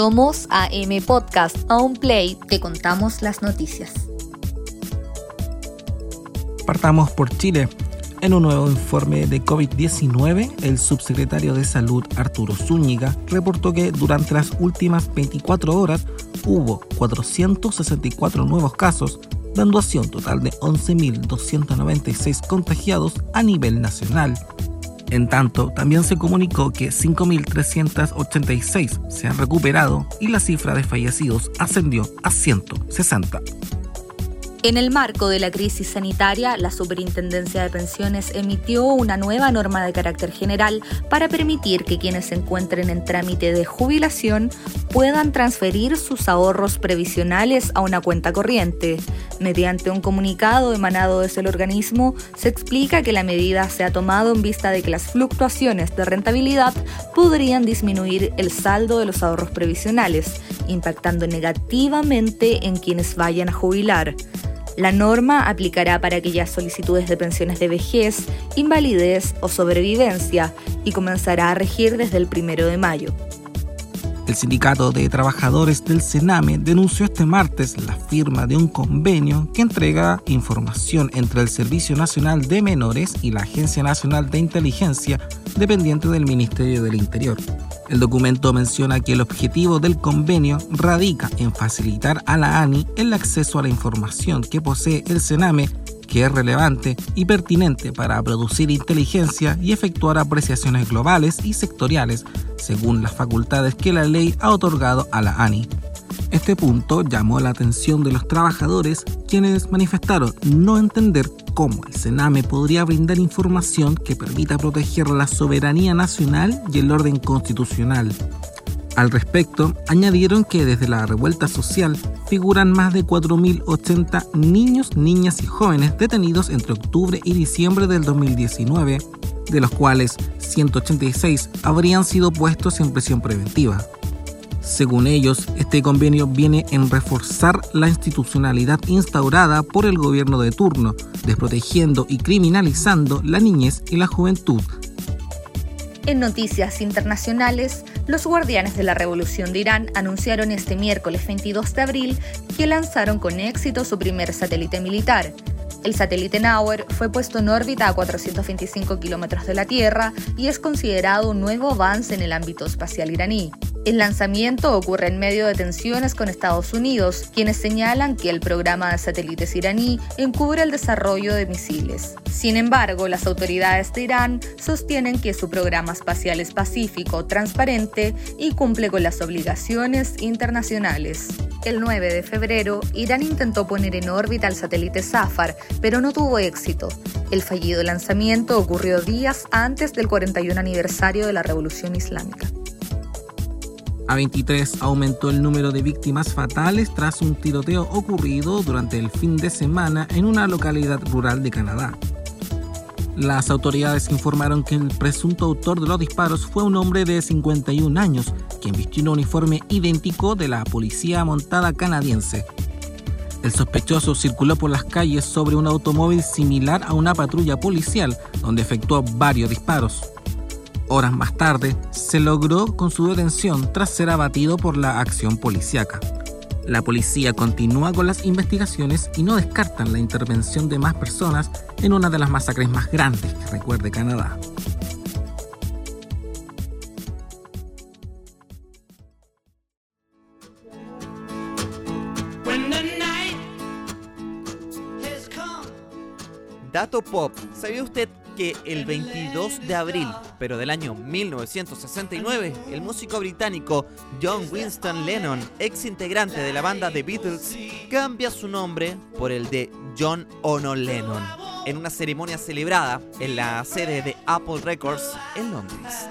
Somos AM Podcast, un play, te contamos las noticias. Partamos por Chile. En un nuevo informe de COVID-19, el subsecretario de Salud Arturo Zúñiga reportó que durante las últimas 24 horas hubo 464 nuevos casos, dando así un total de 11.296 contagiados a nivel nacional. En tanto, también se comunicó que 5.386 se han recuperado y la cifra de fallecidos ascendió a 160. En el marco de la crisis sanitaria, la Superintendencia de Pensiones emitió una nueva norma de carácter general para permitir que quienes se encuentren en trámite de jubilación puedan transferir sus ahorros previsionales a una cuenta corriente. Mediante un comunicado emanado desde el organismo, se explica que la medida se ha tomado en vista de que las fluctuaciones de rentabilidad podrían disminuir el saldo de los ahorros previsionales, impactando negativamente en quienes vayan a jubilar. La norma aplicará para aquellas solicitudes de pensiones de vejez, invalidez o sobrevivencia y comenzará a regir desde el primero de mayo. El Sindicato de Trabajadores del Sename denunció este martes la firma de un convenio que entrega información entre el Servicio Nacional de Menores y la Agencia Nacional de Inteligencia dependiente del Ministerio del Interior. El documento menciona que el objetivo del convenio radica en facilitar a la ANI el acceso a la información que posee el Sename que es relevante y pertinente para producir inteligencia y efectuar apreciaciones globales y sectoriales según las facultades que la ley ha otorgado a la ANI. Este punto llamó la atención de los trabajadores, quienes manifestaron no entender cómo el Sename podría brindar información que permita proteger la soberanía nacional y el orden constitucional. Al respecto, añadieron que desde la revuelta social figuran más de 4.080 niños, niñas y jóvenes detenidos entre octubre y diciembre del 2019, de los cuales 186 habrían sido puestos en prisión preventiva. Según ellos, este convenio viene en reforzar la institucionalidad instaurada por el gobierno de turno, desprotegiendo y criminalizando la niñez y la juventud. En noticias internacionales, los guardianes de la Revolución de Irán anunciaron este miércoles 22 de abril que lanzaron con éxito su primer satélite militar. El satélite Nauer fue puesto en órbita a 425 kilómetros de la Tierra y es considerado un nuevo avance en el ámbito espacial iraní. El lanzamiento ocurre en medio de tensiones con Estados Unidos, quienes señalan que el programa de satélites iraní encubre el desarrollo de misiles. Sin embargo, las autoridades de Irán sostienen que su programa espacial es pacífico, transparente y cumple con las obligaciones internacionales. El 9 de febrero, Irán intentó poner en órbita el satélite Safar, pero no tuvo éxito. El fallido lanzamiento ocurrió días antes del 41 aniversario de la Revolución Islámica. A 23 aumentó el número de víctimas fatales tras un tiroteo ocurrido durante el fin de semana en una localidad rural de Canadá. Las autoridades informaron que el presunto autor de los disparos fue un hombre de 51 años, quien vistió un uniforme idéntico de la policía montada canadiense. El sospechoso circuló por las calles sobre un automóvil similar a una patrulla policial, donde efectuó varios disparos. Horas más tarde, se logró con su detención tras ser abatido por la acción policíaca. La policía continúa con las investigaciones y no descartan la intervención de más personas en una de las masacres más grandes que recuerde Canadá. Dato Pop. ¿Sabía usted que el 22 de abril, pero del año 1969, el músico británico John Winston Lennon, ex integrante de la banda The Beatles, cambia su nombre por el de John Ono Lennon en una ceremonia celebrada en la sede de Apple Records en Londres.